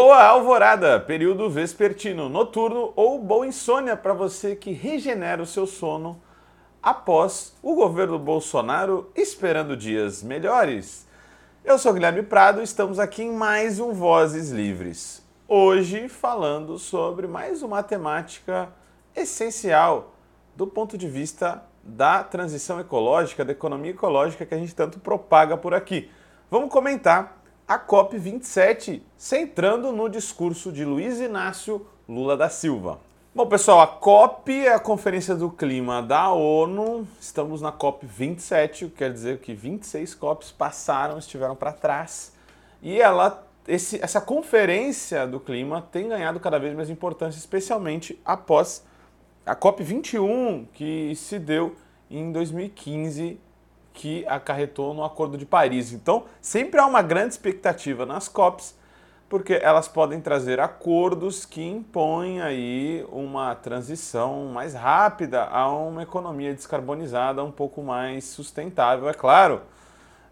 Boa alvorada, período vespertino, noturno ou boa insônia para você que regenera o seu sono após o governo Bolsonaro esperando dias melhores. Eu sou Guilherme Prado e estamos aqui em mais um Vozes Livres. Hoje falando sobre mais uma temática essencial do ponto de vista da transição ecológica, da economia ecológica que a gente tanto propaga por aqui. Vamos comentar a COP27, centrando no discurso de Luiz Inácio Lula da Silva. Bom, pessoal, a COP é a Conferência do Clima da ONU. Estamos na COP 27, o que quer dizer que 26 COPs passaram, estiveram para trás. E ela, esse, essa conferência do clima tem ganhado cada vez mais importância, especialmente após a COP 21, que se deu em 2015, que acarretou no Acordo de Paris. Então, sempre há uma grande expectativa nas COPs porque elas podem trazer acordos que impõem aí uma transição mais rápida a uma economia descarbonizada um pouco mais sustentável, é claro.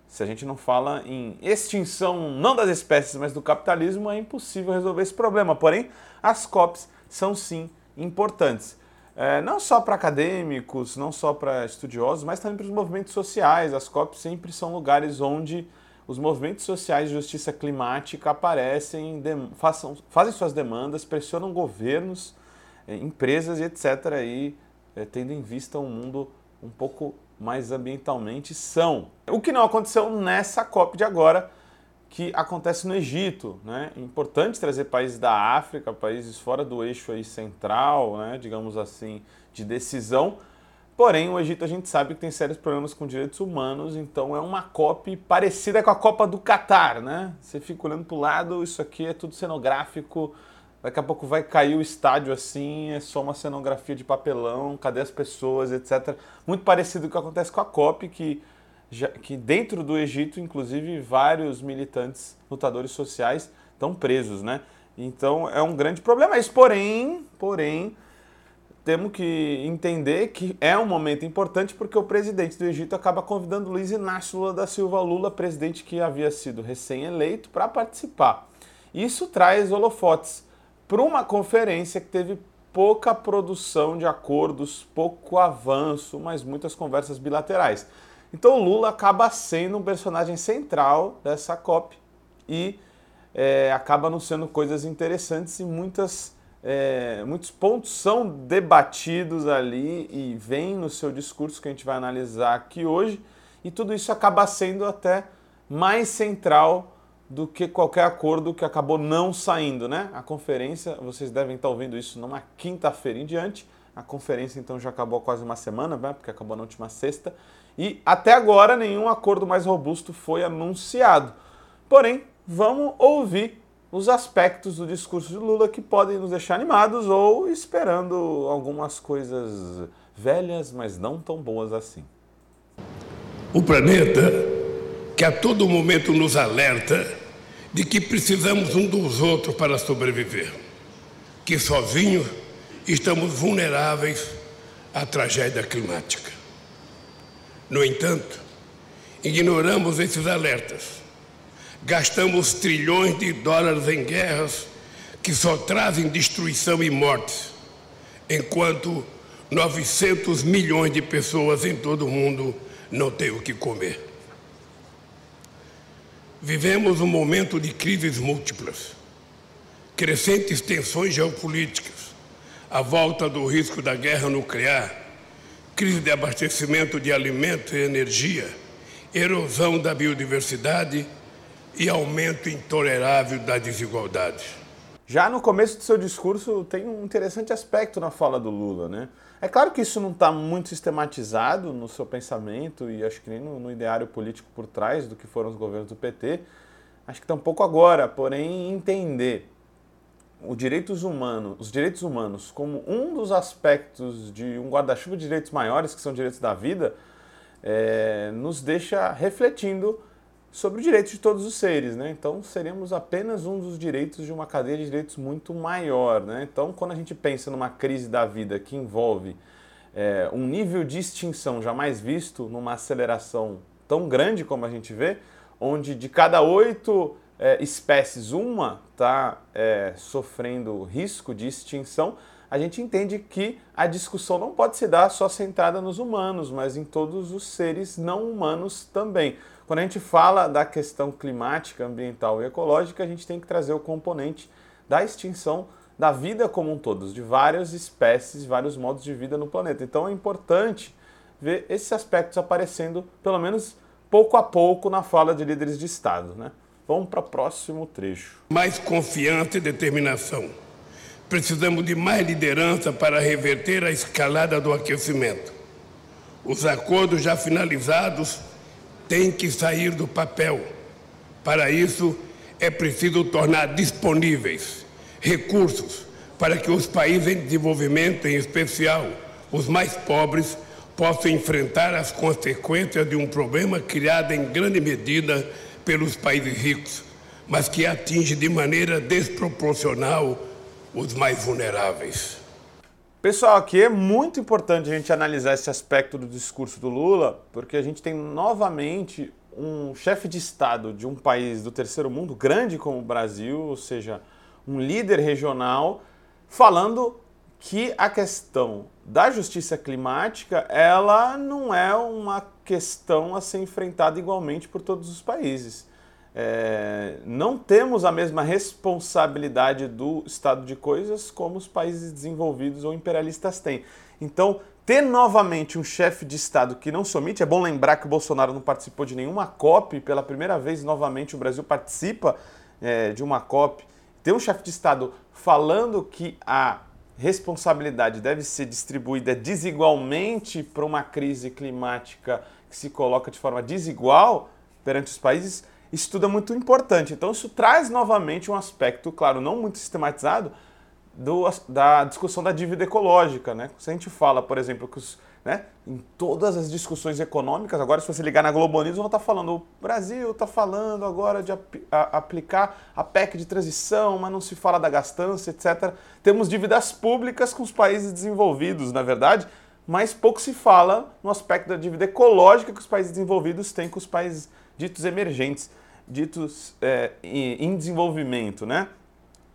Se a gente não fala em extinção não das espécies, mas do capitalismo, é impossível resolver esse problema. Porém, as COPs são sim importantes. É, não só para acadêmicos, não só para estudiosos, mas também para os movimentos sociais. As COPs sempre são lugares onde os movimentos sociais de justiça climática aparecem, façam, fazem suas demandas, pressionam governos, eh, empresas e etc. Aí, eh, tendo em vista um mundo um pouco mais ambientalmente são. O que não aconteceu nessa COP de agora, que acontece no Egito. Né? É importante trazer países da África, países fora do eixo aí central, né? digamos assim, de decisão, Porém, o Egito a gente sabe que tem sérios problemas com direitos humanos, então é uma COP parecida com a Copa do Catar, né? Você fica olhando para o lado, isso aqui é tudo cenográfico, daqui a pouco vai cair o estádio assim, é só uma cenografia de papelão, cadê as pessoas, etc. Muito parecido com o que acontece com a COP, que, já, que dentro do Egito, inclusive, vários militantes, lutadores sociais estão presos, né? Então é um grande problema isso, porém, porém temos que entender que é um momento importante porque o presidente do Egito acaba convidando Luiz Inácio Lula da Silva Lula, presidente que havia sido recém-eleito, para participar. Isso traz holofotes para uma conferência que teve pouca produção de acordos, pouco avanço, mas muitas conversas bilaterais. Então Lula acaba sendo um personagem central dessa COP e é, acaba anunciando coisas interessantes e muitas é, muitos pontos são debatidos ali e vem no seu discurso que a gente vai analisar aqui hoje, e tudo isso acaba sendo até mais central do que qualquer acordo que acabou não saindo, né? A conferência, vocês devem estar ouvindo isso numa quinta-feira em diante. A conferência então já acabou quase uma semana, né? porque acabou na última sexta, e até agora nenhum acordo mais robusto foi anunciado. Porém, vamos ouvir os aspectos do discurso de Lula que podem nos deixar animados ou esperando algumas coisas velhas, mas não tão boas assim. O planeta que a todo momento nos alerta de que precisamos um dos outros para sobreviver, que sozinhos estamos vulneráveis à tragédia climática. No entanto, ignoramos esses alertas Gastamos trilhões de dólares em guerras que só trazem destruição e mortes, enquanto 900 milhões de pessoas em todo o mundo não têm o que comer. Vivemos um momento de crises múltiplas, crescentes tensões geopolíticas, a volta do risco da guerra nuclear, crise de abastecimento de alimentos e energia, erosão da biodiversidade e aumento intolerável da desigualdade. Já no começo do seu discurso tem um interessante aspecto na fala do Lula, né? É claro que isso não está muito sistematizado no seu pensamento e acho que nem no, no, ideário político por trás do que foram os governos do PT. Acho que tampouco agora, porém entender direitos os direitos humanos como um dos aspectos de um guarda-chuva de direitos maiores, que são direitos da vida, é, nos deixa refletindo sobre os direitos de todos os seres, né? Então seríamos apenas um dos direitos de uma cadeia de direitos muito maior, né? Então quando a gente pensa numa crise da vida que envolve é, um nível de extinção jamais visto, numa aceleração tão grande como a gente vê, onde de cada oito é, espécies, uma está é, sofrendo risco de extinção, a gente entende que a discussão não pode se dar só centrada nos humanos, mas em todos os seres não humanos também. Quando a gente fala da questão climática, ambiental e ecológica, a gente tem que trazer o componente da extinção da vida como um todo, de várias espécies, vários modos de vida no planeta. Então é importante ver esses aspectos aparecendo, pelo menos pouco a pouco, na fala de líderes de Estado. Né? Vamos para o próximo trecho. Mais confiança e determinação. Precisamos de mais liderança para reverter a escalada do aquecimento. Os acordos já finalizados têm que sair do papel. Para isso, é preciso tornar disponíveis recursos para que os países em desenvolvimento, em especial os mais pobres, possam enfrentar as consequências de um problema criado em grande medida pelos países ricos, mas que atinge de maneira desproporcional os mais vulneráveis. Pessoal, aqui é muito importante a gente analisar esse aspecto do discurso do Lula, porque a gente tem novamente um chefe de Estado de um país do terceiro mundo, grande como o Brasil, ou seja, um líder regional, falando que a questão da justiça climática ela não é uma questão a ser enfrentada igualmente por todos os países. É, não temos a mesma responsabilidade do estado de coisas como os países desenvolvidos ou imperialistas têm. Então, ter novamente um chefe de Estado que não se omite, é bom lembrar que o Bolsonaro não participou de nenhuma COP, pela primeira vez novamente o Brasil participa é, de uma COP. Ter um chefe de Estado falando que a responsabilidade deve ser distribuída desigualmente para uma crise climática que se coloca de forma desigual perante os países, isso tudo é muito importante. Então, isso traz novamente um aspecto, claro, não muito sistematizado, do, da discussão da dívida ecológica. Né? Se a gente fala, por exemplo, que os, né, em todas as discussões econômicas, agora se você ligar na Globo vão estar falando, o Brasil está falando agora de ap a, aplicar a PEC de transição, mas não se fala da gastança, etc. Temos dívidas públicas com os países desenvolvidos, na verdade, mas pouco se fala no aspecto da dívida ecológica que os países desenvolvidos têm com os países ditos emergentes, ditos é, em desenvolvimento, né?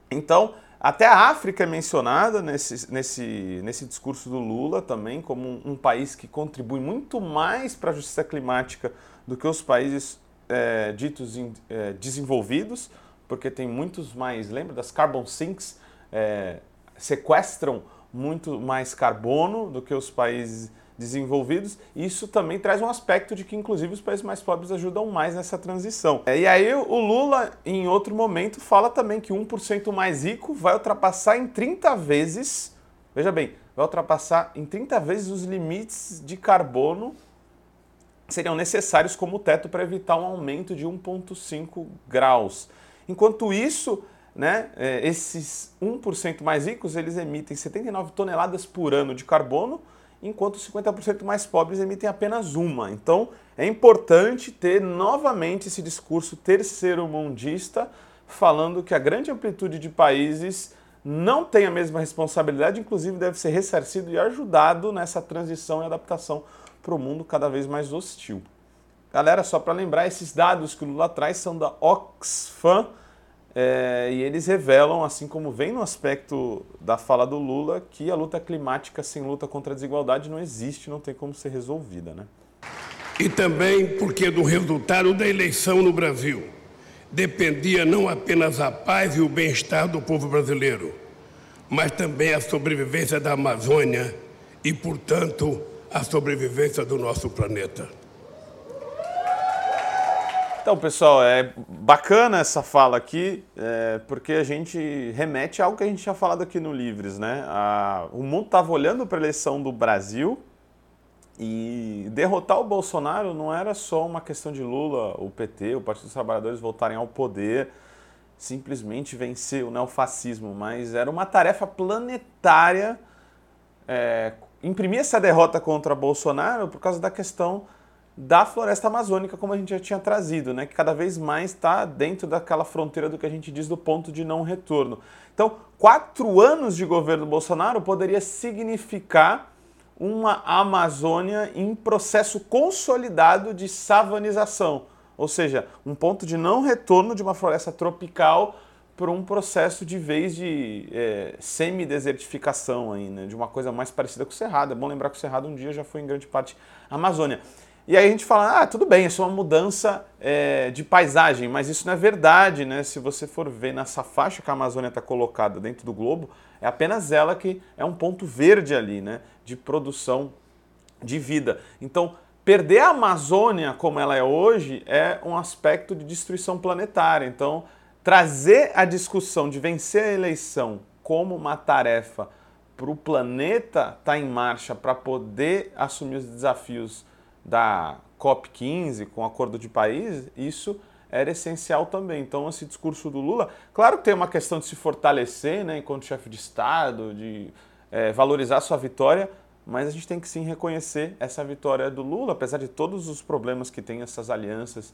Então, até a África é mencionada nesse, nesse, nesse discurso do Lula também como um, um país que contribui muito mais para a justiça climática do que os países é, ditos in, é, desenvolvidos, porque tem muitos mais, lembra das carbon sinks, é, sequestram muito mais carbono do que os países desenvolvidos, isso também traz um aspecto de que, inclusive, os países mais pobres ajudam mais nessa transição. É, e aí o Lula, em outro momento, fala também que 1% mais rico vai ultrapassar em 30 vezes, veja bem, vai ultrapassar em 30 vezes os limites de carbono que seriam necessários como teto para evitar um aumento de 1,5 graus. Enquanto isso, né, é, esses 1% mais ricos, eles emitem 79 toneladas por ano de carbono, enquanto os 50% mais pobres emitem apenas uma. Então é importante ter novamente esse discurso terceiro-mundista falando que a grande amplitude de países não tem a mesma responsabilidade, inclusive deve ser ressarcido e ajudado nessa transição e adaptação para o mundo cada vez mais hostil. Galera, só para lembrar, esses dados que o Lula traz são da Oxfam, é, e eles revelam, assim como vem no aspecto da fala do Lula, que a luta climática sem luta contra a desigualdade não existe, não tem como ser resolvida. Né? E também porque do resultado da eleição no Brasil dependia não apenas a paz e o bem-estar do povo brasileiro, mas também a sobrevivência da Amazônia e, portanto, a sobrevivência do nosso planeta. Então, pessoal, é bacana essa fala aqui, é, porque a gente remete a algo que a gente tinha falado aqui no Livres, né? A, o mundo estava olhando para a eleição do Brasil e derrotar o Bolsonaro não era só uma questão de Lula, o PT, o Partido dos Trabalhadores voltarem ao poder, simplesmente vencer o neofascismo, mas era uma tarefa planetária é, imprimir essa derrota contra Bolsonaro por causa da questão da floresta amazônica, como a gente já tinha trazido, né? que cada vez mais está dentro daquela fronteira do que a gente diz do ponto de não retorno. Então, quatro anos de governo Bolsonaro poderia significar uma Amazônia em processo consolidado de savanização, ou seja, um ponto de não retorno de uma floresta tropical para um processo de vez de é, semi-desertificação aí, né? de uma coisa mais parecida com o Cerrado. É bom lembrar que o Cerrado um dia já foi em grande parte Amazônia. E aí a gente fala, ah, tudo bem, isso é uma mudança é, de paisagem, mas isso não é verdade, né? Se você for ver nessa faixa que a Amazônia está colocada dentro do globo, é apenas ela que é um ponto verde ali, né? De produção de vida. Então, perder a Amazônia como ela é hoje é um aspecto de destruição planetária. Então, trazer a discussão de vencer a eleição como uma tarefa para o planeta estar tá em marcha para poder assumir os desafios da COP15 com o acordo de país, isso era essencial também. Então, esse discurso do Lula, claro que tem uma questão de se fortalecer né, enquanto chefe de Estado, de é, valorizar sua vitória, mas a gente tem que sim reconhecer essa vitória do Lula, apesar de todos os problemas que tem essas alianças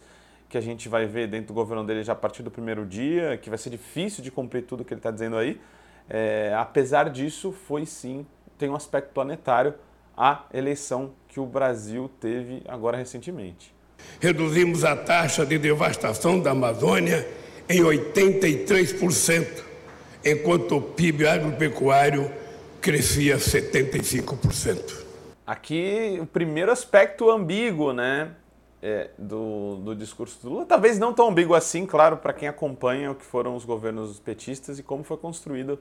que a gente vai ver dentro do governo dele já a partir do primeiro dia, que vai ser difícil de cumprir tudo que ele está dizendo aí. É, apesar disso, foi sim, tem um aspecto planetário a eleição que o Brasil teve agora recentemente. Reduzimos a taxa de devastação da Amazônia em 83%, enquanto o PIB agropecuário crescia 75%. Aqui o primeiro aspecto ambíguo, né? É, do, do discurso do Lula, talvez não tão ambíguo assim, claro, para quem acompanha o que foram os governos petistas e como foi construído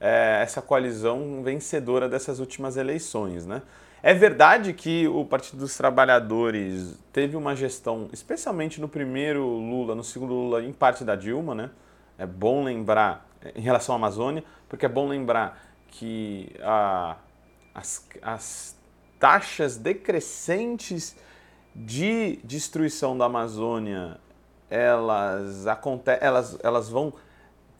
é, essa coalizão vencedora dessas últimas eleições. Né? É verdade que o Partido dos Trabalhadores teve uma gestão, especialmente no primeiro Lula, no segundo Lula, em parte da Dilma, né? É bom lembrar, em relação à Amazônia, porque é bom lembrar que a, as, as taxas decrescentes de destruição da Amazônia elas, elas, elas vão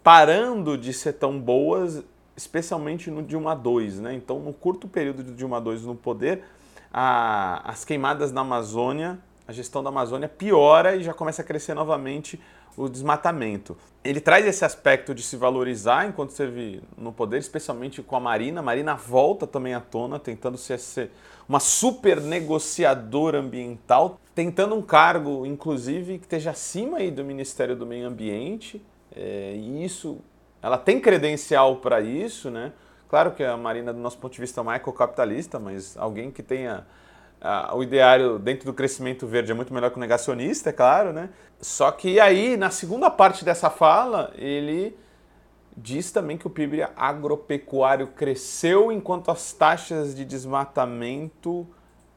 parando de ser tão boas, especialmente no Dilma 2. Né? Então, no curto período de Dilma 2 no poder, a, as queimadas na Amazônia, a gestão da Amazônia piora e já começa a crescer novamente o desmatamento. Ele traz esse aspecto de se valorizar enquanto esteve no poder, especialmente com a Marina. A Marina volta também à tona, tentando ser uma super negociadora ambiental, tentando um cargo, inclusive, que esteja acima aí do Ministério do Meio Ambiente. É, e isso, ela tem credencial para isso, né? Claro que a Marina, do nosso ponto de vista, é uma ecocapitalista, mas alguém que tenha o ideário dentro do crescimento verde é muito melhor que o negacionista, é claro, né? Só que aí, na segunda parte dessa fala, ele diz também que o PIB agropecuário cresceu enquanto as taxas de desmatamento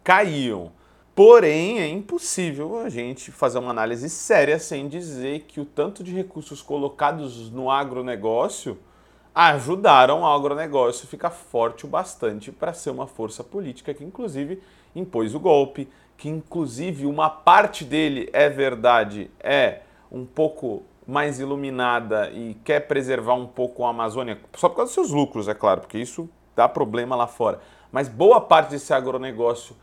caíam. Porém, é impossível a gente fazer uma análise séria sem dizer que o tanto de recursos colocados no agronegócio ajudaram o agronegócio a ficar forte o bastante para ser uma força política que, inclusive, impôs o golpe, que, inclusive, uma parte dele, é verdade, é um pouco mais iluminada e quer preservar um pouco a Amazônia, só por causa dos seus lucros, é claro, porque isso dá problema lá fora. Mas boa parte desse agronegócio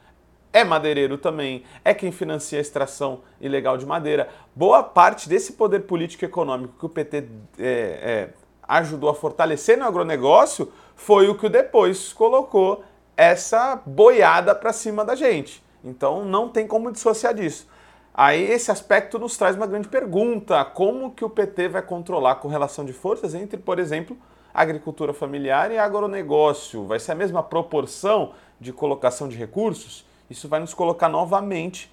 é madeireiro também, é quem financia a extração ilegal de madeira. Boa parte desse poder político e econômico que o PT é, é, ajudou a fortalecer no agronegócio foi o que depois colocou essa boiada para cima da gente. Então não tem como dissociar disso. Aí esse aspecto nos traz uma grande pergunta: como que o PT vai controlar a correlação de forças entre, por exemplo, agricultura familiar e agronegócio? Vai ser a mesma proporção de colocação de recursos? Isso vai nos colocar novamente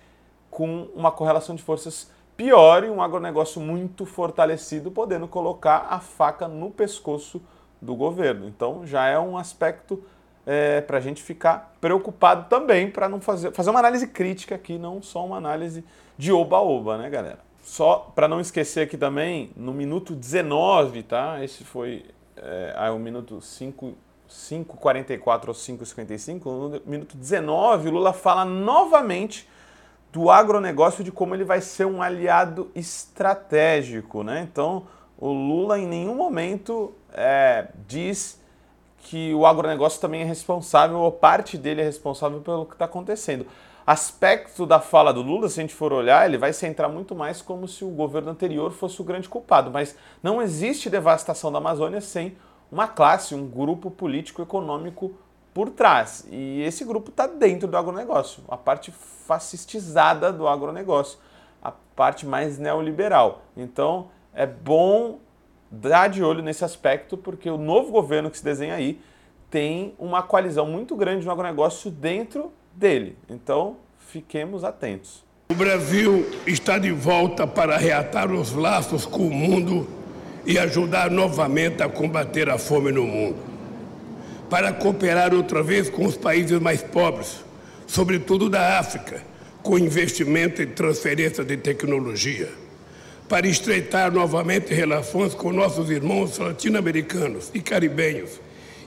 com uma correlação de forças pior e um agronegócio muito fortalecido, podendo colocar a faca no pescoço do governo. Então já é um aspecto é, para a gente ficar preocupado também, para não fazer, fazer uma análise crítica aqui, não só uma análise de oba-oba, né, galera? Só para não esquecer aqui também, no minuto 19, tá? Esse foi é, o minuto 5, 5,44 ou 5,55. No minuto 19, o Lula fala novamente do agronegócio, de como ele vai ser um aliado estratégico, né? Então, o Lula em nenhum momento é, diz que o agronegócio também é responsável, ou parte dele é responsável pelo que está acontecendo. Aspecto da fala do Lula, se a gente for olhar, ele vai centrar muito mais como se o governo anterior fosse o grande culpado, mas não existe devastação da Amazônia sem uma classe, um grupo político-econômico por trás. E esse grupo está dentro do agronegócio, a parte fascistizada do agronegócio. a parte mais neoliberal. Então é bom dar de olho nesse aspecto, porque o novo governo que se desenha aí tem uma coalizão muito grande no agronegócio dentro dele. Então fiquemos atentos. O Brasil está de volta para reatar os laços com o mundo e ajudar novamente a combater a fome no mundo. Para cooperar outra vez com os países mais pobres, sobretudo da África, com investimento em transferência de tecnologia. Para estreitar novamente relações com nossos irmãos latino-americanos e caribenhos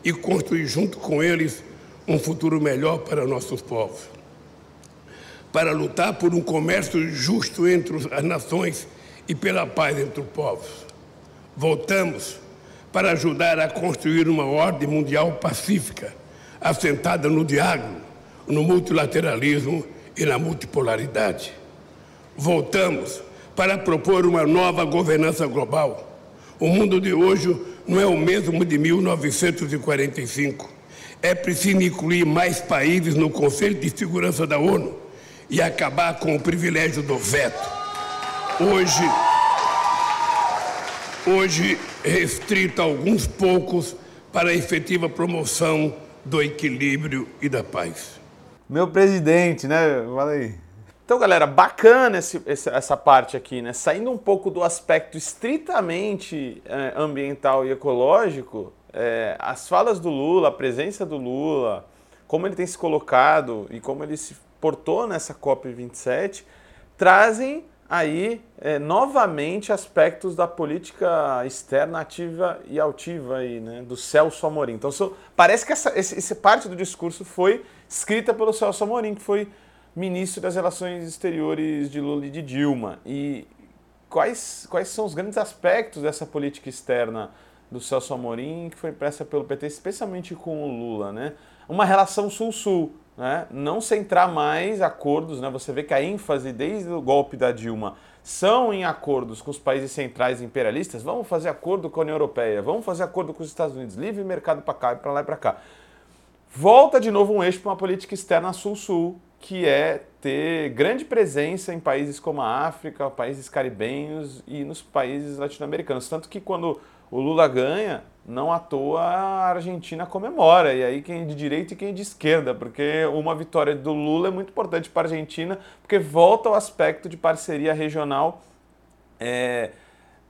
e construir junto com eles um futuro melhor para nossos povos para lutar por um comércio justo entre as nações e pela paz entre os povos. Voltamos para ajudar a construir uma ordem mundial pacífica, assentada no diálogo, no multilateralismo e na multipolaridade. Voltamos para propor uma nova governança global. O mundo de hoje não é o mesmo de 1945. É preciso incluir mais países no Conselho de Segurança da ONU e acabar com o privilégio do veto. Hoje, hoje restrito a alguns poucos para a efetiva promoção do equilíbrio e da paz. Meu presidente, né? Fala aí. Então, galera, bacana esse, essa parte aqui, né? Saindo um pouco do aspecto estritamente é, ambiental e ecológico, é, as falas do Lula, a presença do Lula, como ele tem se colocado e como ele se portou nessa COP27, trazem aí é, novamente aspectos da política externa ativa e altiva aí, né, do Celso Amorim. Então so, parece que essa, esse, parte do discurso foi escrita pelo Celso Amorim, que foi ministro das Relações Exteriores de Lula e de Dilma. E quais, quais são os grandes aspectos dessa política externa do Celso Amorim, que foi impressa pelo PT, especialmente com o Lula, né? Uma relação sul-sul, né, não centrar mais acordos, né, você vê que a ênfase desde o golpe da Dilma são em acordos com os países centrais imperialistas, vamos fazer acordo com a União Europeia, vamos fazer acordo com os Estados Unidos, livre mercado para cá e para lá e para cá. Volta de novo um eixo para uma política externa sul-sul, que é ter grande presença em países como a África, países caribenhos e nos países latino-americanos. Tanto que quando o Lula ganha, não à toa a Argentina comemora, e aí quem é de direita e quem é de esquerda, porque uma vitória do Lula é muito importante para a Argentina, porque volta ao aspecto de parceria regional é,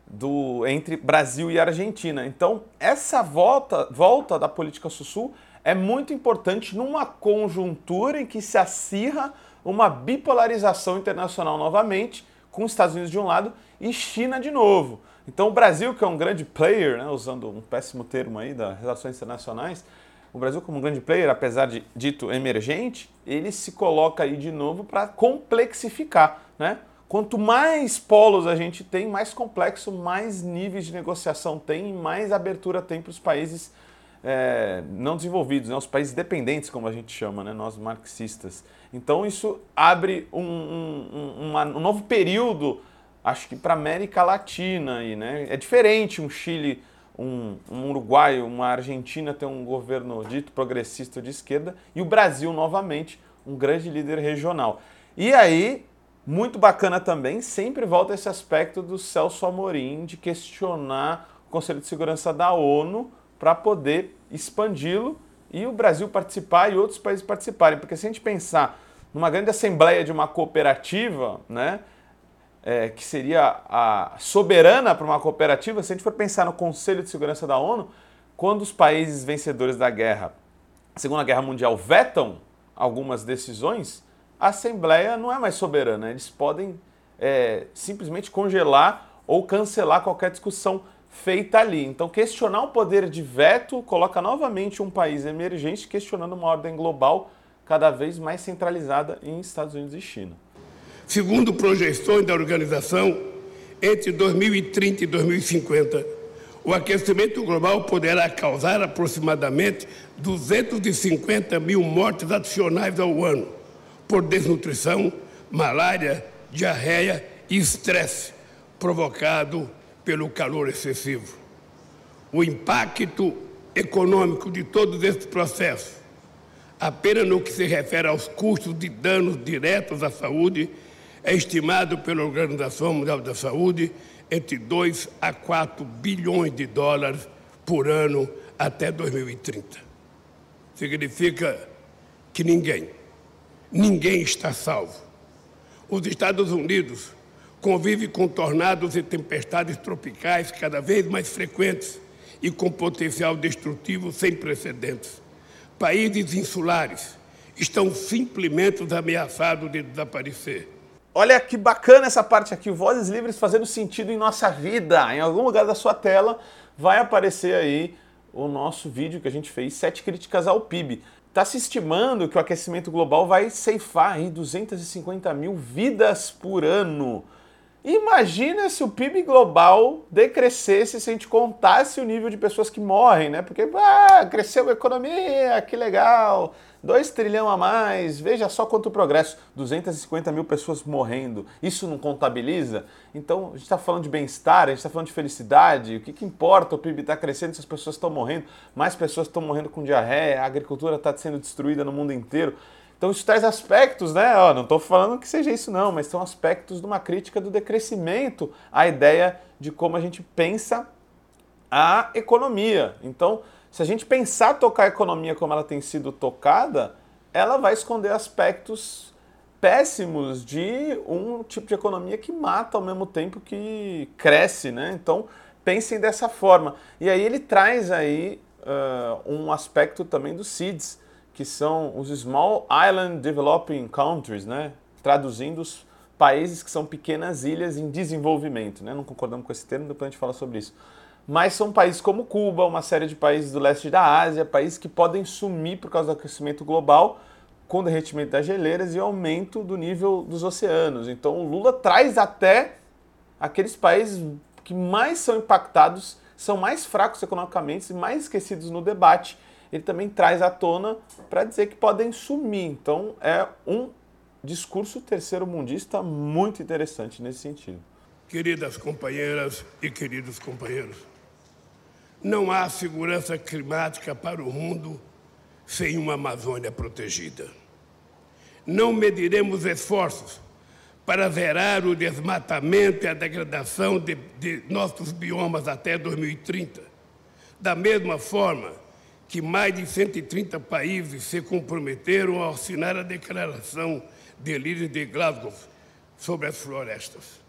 do, entre Brasil e Argentina. Então, essa volta, volta da política sul-sul é muito importante numa conjuntura em que se acirra uma bipolarização internacional novamente, com os Estados Unidos de um lado e China de novo. Então o Brasil, que é um grande player, né, usando um péssimo termo aí das relações internacionais, o Brasil como um grande player, apesar de dito emergente, ele se coloca aí de novo para complexificar, né? Quanto mais polos a gente tem, mais complexo, mais níveis de negociação tem, mais abertura tem para os países é, não desenvolvidos, né? os países dependentes, como a gente chama, né? nós marxistas. Então isso abre um, um, um, um novo período acho que para América Latina aí, né? É diferente um Chile, um, um Uruguai, uma Argentina ter um governo dito progressista de esquerda e o Brasil novamente um grande líder regional. E aí, muito bacana também, sempre volta esse aspecto do Celso Amorim de questionar o Conselho de Segurança da ONU para poder expandi-lo e o Brasil participar e outros países participarem. Porque se a gente pensar numa grande assembleia de uma cooperativa, né? É, que seria a soberana para uma cooperativa, se a gente for pensar no Conselho de Segurança da ONU, quando os países vencedores da guerra, Segunda Guerra Mundial, vetam algumas decisões, a Assembleia não é mais soberana. Eles podem é, simplesmente congelar ou cancelar qualquer discussão feita ali. Então, questionar o poder de veto coloca novamente um país emergente questionando uma ordem global cada vez mais centralizada em Estados Unidos e China. Segundo projeções da organização, entre 2030 e 2050, o aquecimento global poderá causar aproximadamente 250 mil mortes adicionais ao ano por desnutrição, malária, diarreia e estresse provocado pelo calor excessivo. O impacto econômico de todos esses processos, apenas no que se refere aos custos de danos diretos à saúde, é estimado pela Organização Mundial da Saúde entre 2 a 4 bilhões de dólares por ano até 2030. Significa que ninguém, ninguém está salvo. Os Estados Unidos convivem com tornados e tempestades tropicais cada vez mais frequentes e com potencial destrutivo sem precedentes. Países insulares estão simplesmente ameaçados de desaparecer. Olha que bacana essa parte aqui, Vozes Livres fazendo sentido em nossa vida. Em algum lugar da sua tela vai aparecer aí o nosso vídeo que a gente fez, sete críticas ao PIB. Está se estimando que o aquecimento global vai ceifar aí 250 mil vidas por ano. Imagina se o PIB global decrescesse se a gente contasse o nível de pessoas que morrem, né? Porque ah, cresceu a economia, que legal, 2 trilhão a mais, veja só quanto progresso, 250 mil pessoas morrendo, isso não contabiliza? Então a gente está falando de bem-estar, a gente está falando de felicidade, o que, que importa? O PIB está crescendo, as pessoas estão morrendo, mais pessoas estão morrendo com diarreia, a agricultura está sendo destruída no mundo inteiro. Então isso traz aspectos, né? Ó, não estou falando que seja isso não, mas são aspectos de uma crítica do decrescimento, a ideia de como a gente pensa a economia. Então, se a gente pensar tocar a economia como ela tem sido tocada, ela vai esconder aspectos péssimos de um tipo de economia que mata ao mesmo tempo que cresce, né? Então, pensem dessa forma. E aí ele traz aí uh, um aspecto também dos SIDS, que são os Small Island Developing Countries, né? traduzindo os países que são pequenas ilhas em desenvolvimento. Né? Não concordamos com esse termo, depois a gente fala sobre isso. Mas são países como Cuba, uma série de países do leste da Ásia, países que podem sumir por causa do aquecimento global, com o derretimento das geleiras e aumento do nível dos oceanos. Então o Lula traz até aqueles países que mais são impactados, são mais fracos economicamente e mais esquecidos no debate ele também traz à tona para dizer que podem sumir. Então é um discurso terceiro-mundista muito interessante nesse sentido. Queridas companheiras e queridos companheiros, não há segurança climática para o mundo sem uma Amazônia protegida. Não mediremos esforços para zerar o desmatamento e a degradação de, de nossos biomas até 2030. Da mesma forma, que mais de 130 países se comprometeram a assinar a Declaração de Líderes de Glasgow sobre as florestas.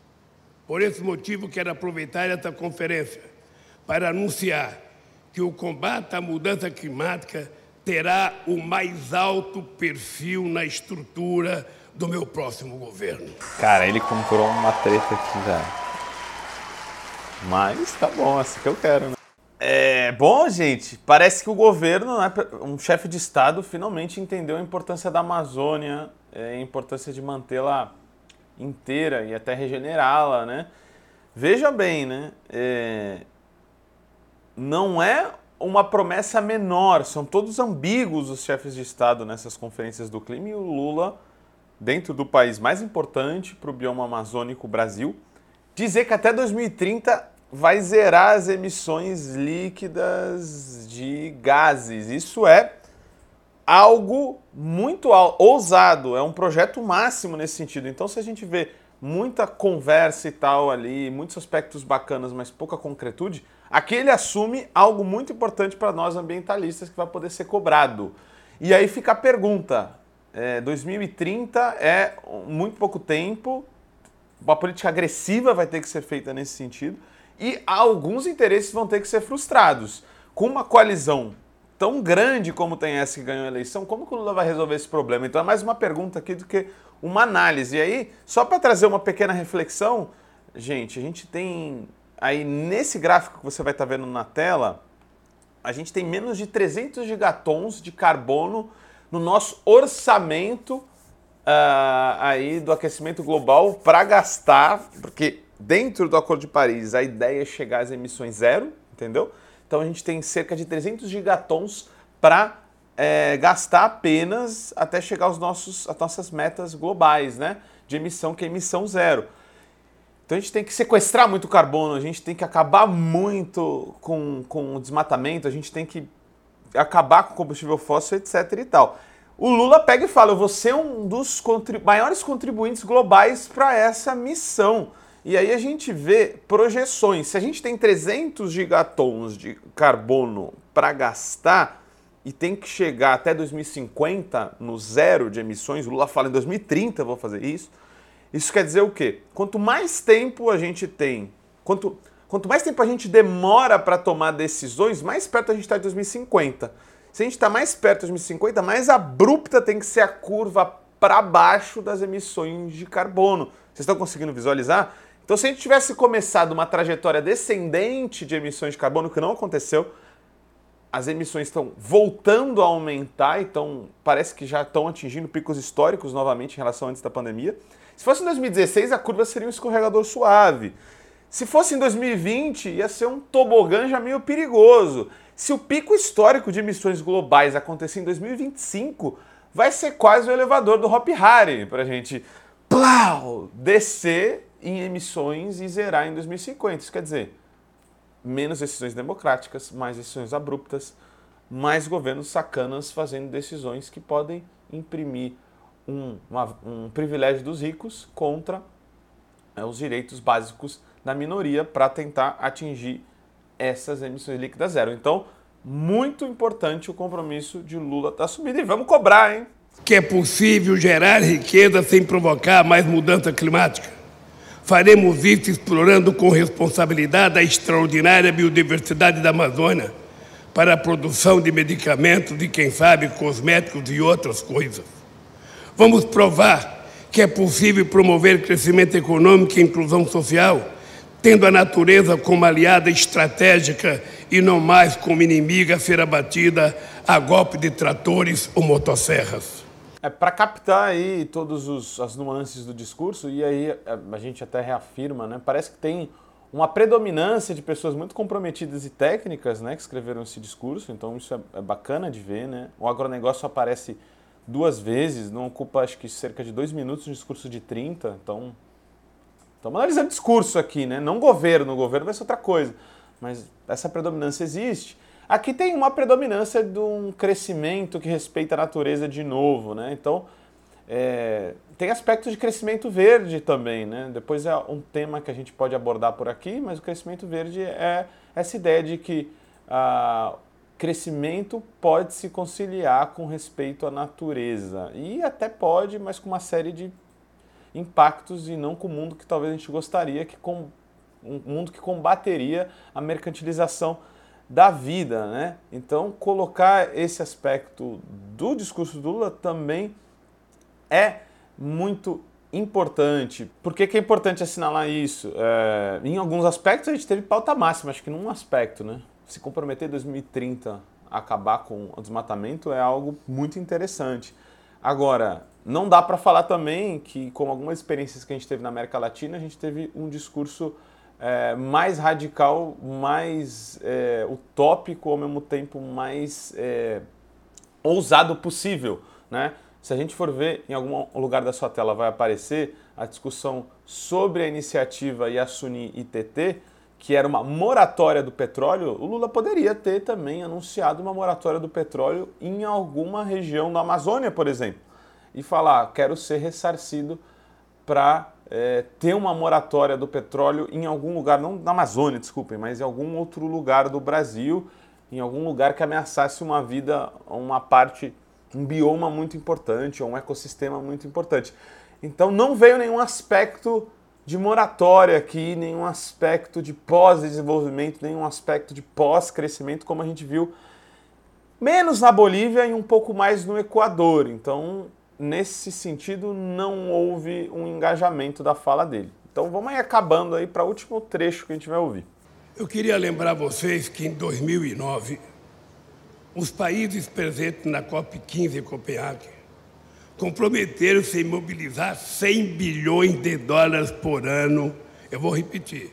Por esse motivo, quero aproveitar esta conferência para anunciar que o combate à mudança climática terá o mais alto perfil na estrutura do meu próximo governo. Cara, ele comprou uma treta aqui, velho. Mas tá bom, assim que eu quero, né? É bom, gente. Parece que o governo, né, um chefe de Estado, finalmente entendeu a importância da Amazônia, é, a importância de mantê-la inteira e até regenerá-la, né? Veja bem, né? É, não é uma promessa menor, são todos ambíguos os chefes de Estado nessas conferências do clima e o Lula, dentro do país mais importante para o bioma amazônico, Brasil, dizer que até 2030 vai zerar as emissões líquidas de gases. Isso é algo muito ousado, é um projeto máximo nesse sentido. Então, se a gente vê muita conversa e tal ali, muitos aspectos bacanas, mas pouca concretude, aqui ele assume algo muito importante para nós ambientalistas que vai poder ser cobrado. E aí fica a pergunta: é, 2030 é muito pouco tempo, uma política agressiva vai ter que ser feita nesse sentido e alguns interesses vão ter que ser frustrados. Com uma coalizão tão grande como tem essa que ganhou a eleição, como que o Lula vai resolver esse problema? Então é mais uma pergunta aqui do que uma análise. E aí, só para trazer uma pequena reflexão, gente, a gente tem aí nesse gráfico que você vai estar tá vendo na tela, a gente tem menos de 300 gigatons de carbono no nosso orçamento uh, aí do aquecimento global para gastar, porque dentro do Acordo de Paris, a ideia é chegar às emissões zero, entendeu? Então a gente tem cerca de 300 gigatons para é, gastar apenas até chegar aos nossos, às nossas metas globais, né? De emissão, que é emissão zero. Então a gente tem que sequestrar muito carbono, a gente tem que acabar muito com, com o desmatamento, a gente tem que acabar com o combustível fóssil, etc. e tal. o Lula pega e fala: eu vou ser um dos contribu maiores contribuintes globais para essa missão. E aí a gente vê projeções. Se a gente tem 300 gigatons de carbono para gastar e tem que chegar até 2050 no zero de emissões, o Lula fala em 2030 eu vou fazer isso. Isso quer dizer o quê? Quanto mais tempo a gente tem, quanto, quanto mais tempo a gente demora para tomar decisões, mais perto a gente está de 2050. Se a gente está mais perto de 2050, mais abrupta tem que ser a curva para baixo das emissões de carbono. Vocês estão conseguindo visualizar? Então, se a gente tivesse começado uma trajetória descendente de emissões de carbono, que não aconteceu, as emissões estão voltando a aumentar, então parece que já estão atingindo picos históricos novamente em relação antes da pandemia. Se fosse em 2016, a curva seria um escorregador suave. Se fosse em 2020, ia ser um tobogã já meio perigoso. Se o pico histórico de emissões globais acontecer em 2025, vai ser quase o elevador do Hop Harry para a gente plau, descer em emissões e zerar em 2050. Isso quer dizer, menos decisões democráticas, mais decisões abruptas, mais governos sacanas fazendo decisões que podem imprimir um, uma, um privilégio dos ricos contra é, os direitos básicos da minoria para tentar atingir essas emissões líquidas zero. Então, muito importante o compromisso de Lula da subida. E vamos cobrar, hein? Que é possível gerar riqueza sem provocar mais mudança climática. Faremos isso explorando com responsabilidade a extraordinária biodiversidade da Amazônia para a produção de medicamentos e, quem sabe, cosméticos e outras coisas. Vamos provar que é possível promover crescimento econômico e inclusão social tendo a natureza como aliada estratégica e não mais como inimiga a ser abatida a golpe de tratores ou motosserras. É para captar aí todas as nuances do discurso e aí é, a gente até reafirma, né? Parece que tem uma predominância de pessoas muito comprometidas e técnicas, né, que escreveram esse discurso. Então isso é, é bacana de ver, né? O agronegócio aparece duas vezes, não ocupa acho que cerca de dois minutos um discurso de 30, então Estamos analisando discurso aqui, né? Não governo, o governo vai ser outra coisa. Mas essa predominância existe. Aqui tem uma predominância de um crescimento que respeita a natureza de novo, né? Então, é, tem aspectos de crescimento verde também, né? Depois é um tema que a gente pode abordar por aqui, mas o crescimento verde é essa ideia de que ah, crescimento pode se conciliar com respeito à natureza. E até pode, mas com uma série de impactos e não com o mundo que talvez a gente gostaria, que com, um mundo que combateria a mercantilização da vida, né? Então, colocar esse aspecto do discurso do Lula também é muito importante. Por que, que é importante assinalar isso? É, em alguns aspectos a gente teve pauta máxima, acho que num aspecto, né? Se comprometer em 2030 a acabar com o desmatamento é algo muito interessante. Agora, não dá para falar também que, com algumas experiências que a gente teve na América Latina, a gente teve um discurso é, mais radical, mais é, utópico, ao mesmo tempo mais é, ousado possível. Né? Se a gente for ver, em algum lugar da sua tela vai aparecer a discussão sobre a iniciativa Yasuni ITT, que era uma moratória do petróleo, o Lula poderia ter também anunciado uma moratória do petróleo em alguma região da Amazônia, por exemplo e falar, quero ser ressarcido para é, ter uma moratória do petróleo em algum lugar, não na Amazônia, desculpem, mas em algum outro lugar do Brasil, em algum lugar que ameaçasse uma vida, uma parte, um bioma muito importante, ou um ecossistema muito importante. Então não veio nenhum aspecto de moratória aqui, nenhum aspecto de pós-desenvolvimento, nenhum aspecto de pós-crescimento, como a gente viu menos na Bolívia e um pouco mais no Equador. Então nesse sentido, não houve um engajamento da fala dele. Então vamos aí acabando aí para o último trecho que a gente vai ouvir. Eu queria lembrar vocês que em 2009, os países presentes na COP15 em Copenhague comprometeram-se em mobilizar 100 bilhões de dólares por ano. Eu vou repetir.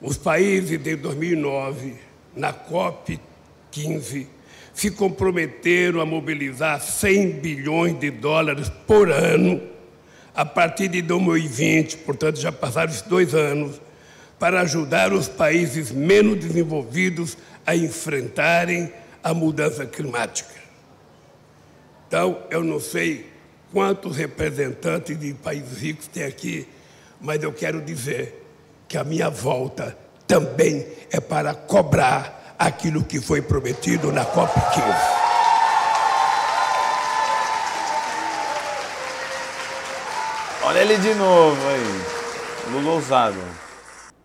Os países de 2009, na COP15, se comprometeram a mobilizar 100 bilhões de dólares por ano a partir de 2020, portanto já passaram esses dois anos, para ajudar os países menos desenvolvidos a enfrentarem a mudança climática. Então, eu não sei quantos representantes de países ricos tem aqui, mas eu quero dizer que a minha volta também é para cobrar aquilo que foi prometido na COP15. Olha ele de novo aí. Lula ousado.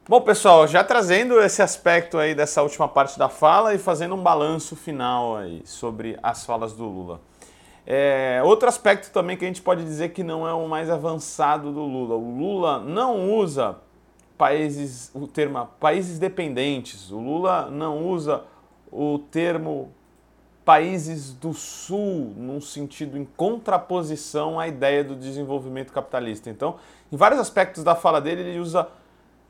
Bom, pessoal, já trazendo esse aspecto aí dessa última parte da fala e fazendo um balanço final aí sobre as falas do Lula. É, outro aspecto também que a gente pode dizer que não é o mais avançado do Lula. O Lula não usa países, o termo países dependentes. O Lula não usa o termo países do Sul num sentido em contraposição à ideia do desenvolvimento capitalista. Então, em vários aspectos da fala dele, ele usa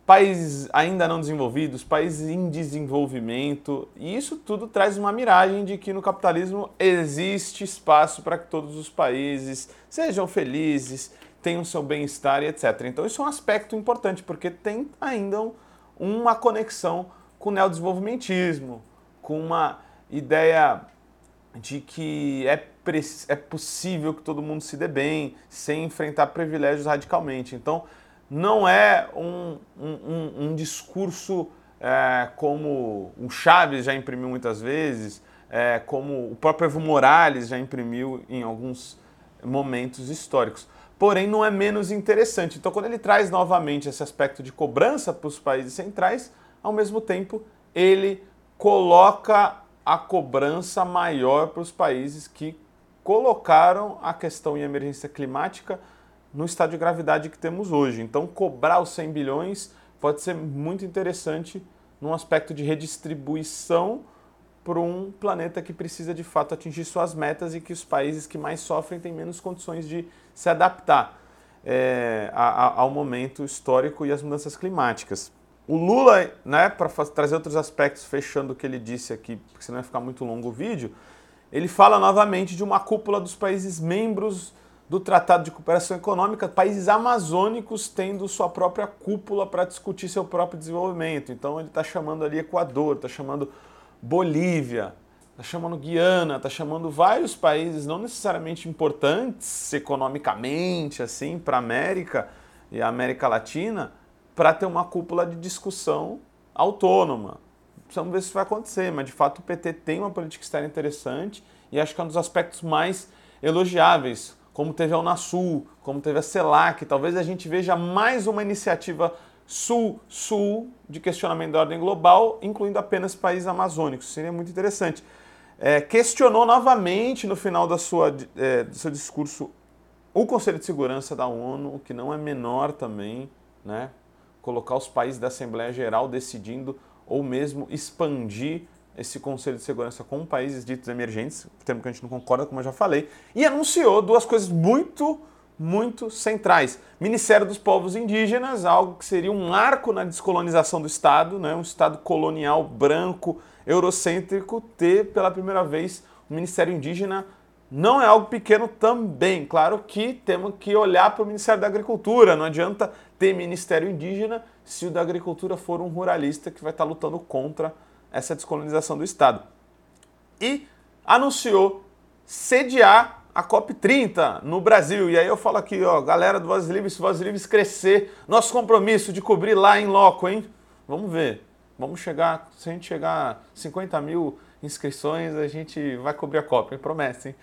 países ainda não desenvolvidos, países em desenvolvimento, e isso tudo traz uma miragem de que no capitalismo existe espaço para que todos os países sejam felizes, tenham seu bem-estar e etc. Então, isso é um aspecto importante, porque tem ainda uma conexão com o neodesenvolvimentismo, com uma ideia de que é, é possível que todo mundo se dê bem sem enfrentar privilégios radicalmente. Então, não é um, um, um discurso é, como o Chaves já imprimiu muitas vezes, é, como o próprio Evo Morales já imprimiu em alguns momentos históricos. Porém, não é menos interessante. Então, quando ele traz novamente esse aspecto de cobrança para os países centrais, ao mesmo tempo ele coloca a cobrança maior para os países que colocaram a questão em emergência climática no estado de gravidade que temos hoje. Então, cobrar os 100 bilhões pode ser muito interessante num aspecto de redistribuição para um planeta que precisa de fato atingir suas metas e que os países que mais sofrem têm menos condições de se adaptar é, ao momento histórico e às mudanças climáticas. O Lula, né, para trazer outros aspectos, fechando o que ele disse aqui, porque senão vai ficar muito longo o vídeo, ele fala novamente de uma cúpula dos países membros do Tratado de Cooperação Econômica, países amazônicos tendo sua própria cúpula para discutir seu próprio desenvolvimento. Então ele está chamando ali Equador, está chamando Bolívia, está chamando Guiana, está chamando vários países não necessariamente importantes economicamente assim para a América e a América Latina, para ter uma cúpula de discussão autônoma. Precisamos ver se vai acontecer, mas de fato o PT tem uma política externa interessante e acho que é um dos aspectos mais elogiáveis, como teve a Unasul, como teve a CELAC. Talvez a gente veja mais uma iniciativa sul-sul de questionamento da ordem global, incluindo apenas países amazônicos. Seria muito interessante. É, questionou novamente no final da sua, é, do seu discurso o Conselho de Segurança da ONU, o que não é menor também, né? colocar os países da Assembleia Geral decidindo ou mesmo expandir esse Conselho de Segurança com países ditos emergentes, termo que a gente não concorda, como eu já falei, e anunciou duas coisas muito, muito centrais. Ministério dos Povos Indígenas, algo que seria um marco na descolonização do Estado, né? um Estado colonial branco, eurocêntrico, ter pela primeira vez um Ministério Indígena não é algo pequeno também. Claro que temos que olhar para o Ministério da Agricultura. Não adianta ter Ministério Indígena se o da Agricultura for um ruralista que vai estar lutando contra essa descolonização do Estado. E anunciou sediar a COP30 no Brasil. E aí eu falo aqui, ó, galera do Vozes Livres, se Vozes Livres crescer, nosso compromisso de cobrir lá em loco, hein? Vamos ver. Vamos chegar, se a gente chegar a 50 mil inscrições, a gente vai cobrir a Copa, promessa, hein?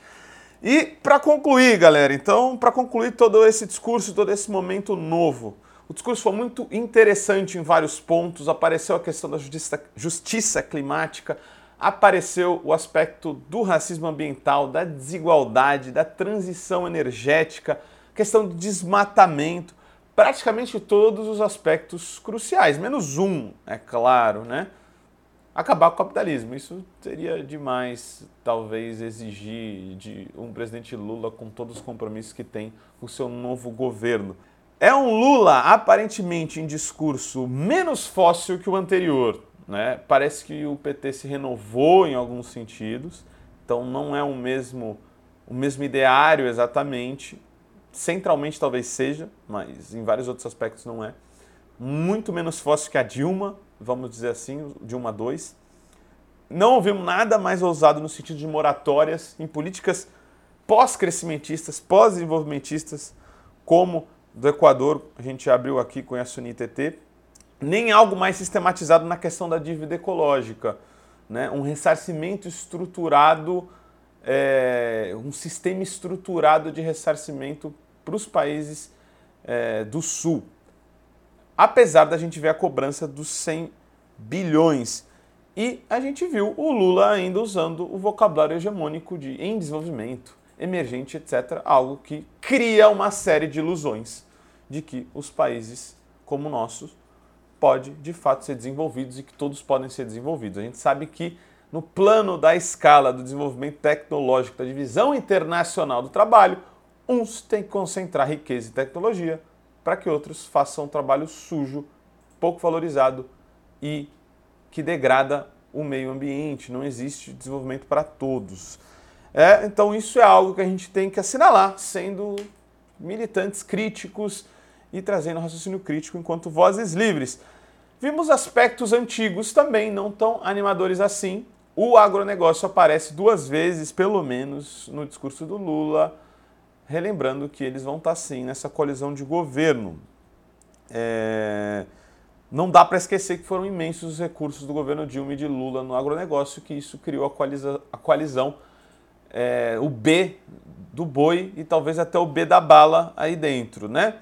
E para concluir, galera, então, para concluir todo esse discurso, todo esse momento novo, o discurso foi muito interessante em vários pontos. Apareceu a questão da justiça, justiça climática, apareceu o aspecto do racismo ambiental, da desigualdade, da transição energética, questão do desmatamento, praticamente todos os aspectos cruciais, menos um, é claro, né? acabar com o capitalismo. Isso seria demais, talvez, exigir de um presidente Lula com todos os compromissos que tem o seu novo governo. É um Lula aparentemente em discurso menos fóssil que o anterior. Né? Parece que o PT se renovou em alguns sentidos, então não é o mesmo, o mesmo ideário exatamente. Centralmente talvez seja, mas em vários outros aspectos não é. Muito menos fóssil que a Dilma, vamos dizer assim, Dilma 2. Não ouvimos nada mais ousado no sentido de moratórias em políticas pós-crescimentistas, pós-desenvolvimentistas, como do Equador, a gente abriu aqui com a SUNITT, nem algo mais sistematizado na questão da dívida ecológica. Né? Um ressarcimento estruturado, é, um sistema estruturado de ressarcimento para os países é, do Sul. Apesar da gente ver a cobrança dos 100 bilhões. E a gente viu o Lula ainda usando o vocabulário hegemônico de em desenvolvimento, emergente, etc. Algo que cria uma série de ilusões de que os países como o nosso pode de fato ser desenvolvidos e que todos podem ser desenvolvidos. A gente sabe que no plano da escala do desenvolvimento tecnológico, da divisão internacional do trabalho, uns têm que concentrar riqueza e tecnologia para que outros façam um trabalho sujo, pouco valorizado e que degrada o meio ambiente. Não existe desenvolvimento para todos. É, então isso é algo que a gente tem que assinalar, sendo militantes críticos e trazendo raciocínio crítico enquanto vozes livres. Vimos aspectos antigos também, não tão animadores assim. O agronegócio aparece duas vezes, pelo menos, no discurso do Lula, relembrando que eles vão estar sim nessa colisão de governo. É... Não dá para esquecer que foram imensos os recursos do governo Dilma e de Lula no agronegócio, que isso criou a, coaliza... a coalizão, é... o B do boi e talvez até o B da bala aí dentro, né?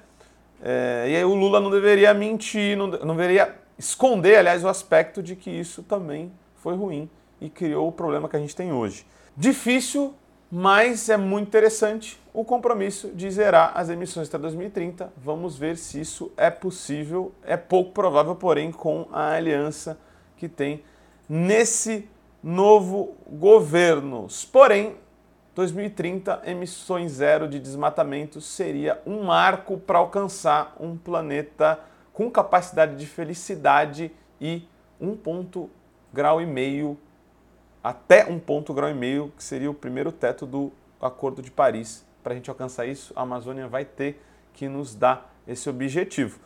É, e aí o Lula não deveria mentir, não, não deveria esconder, aliás, o aspecto de que isso também foi ruim e criou o problema que a gente tem hoje. Difícil, mas é muito interessante o compromisso de zerar as emissões até 2030. Vamos ver se isso é possível. É pouco provável, porém, com a aliança que tem nesse novo governo. Porém, 2030, emissões zero de desmatamento seria um marco para alcançar um planeta com capacidade de felicidade e um ponto grau e meio até um ponto grau e meio que seria o primeiro teto do Acordo de Paris. Para a gente alcançar isso, a Amazônia vai ter que nos dar esse objetivo.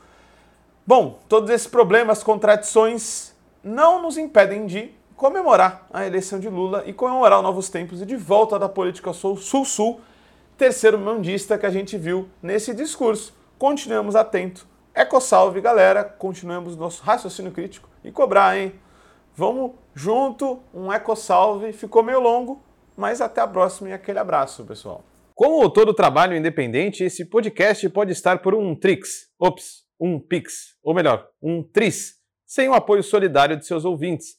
Bom, todos esses problemas, contradições não nos impedem de comemorar a eleição de Lula e comemorar novos tempos e de volta da política sul-sul, terceiro mandista que a gente viu nesse discurso. Continuemos atentos. Ecosalve, galera. Continuemos nosso raciocínio crítico e cobrar, hein? Vamos junto, um ecosalve. Ficou meio longo, mas até a próxima e aquele abraço, pessoal. Como todo trabalho independente, esse podcast pode estar por um Trix, ops, um Pix, ou melhor, um Tris, sem o apoio solidário de seus ouvintes.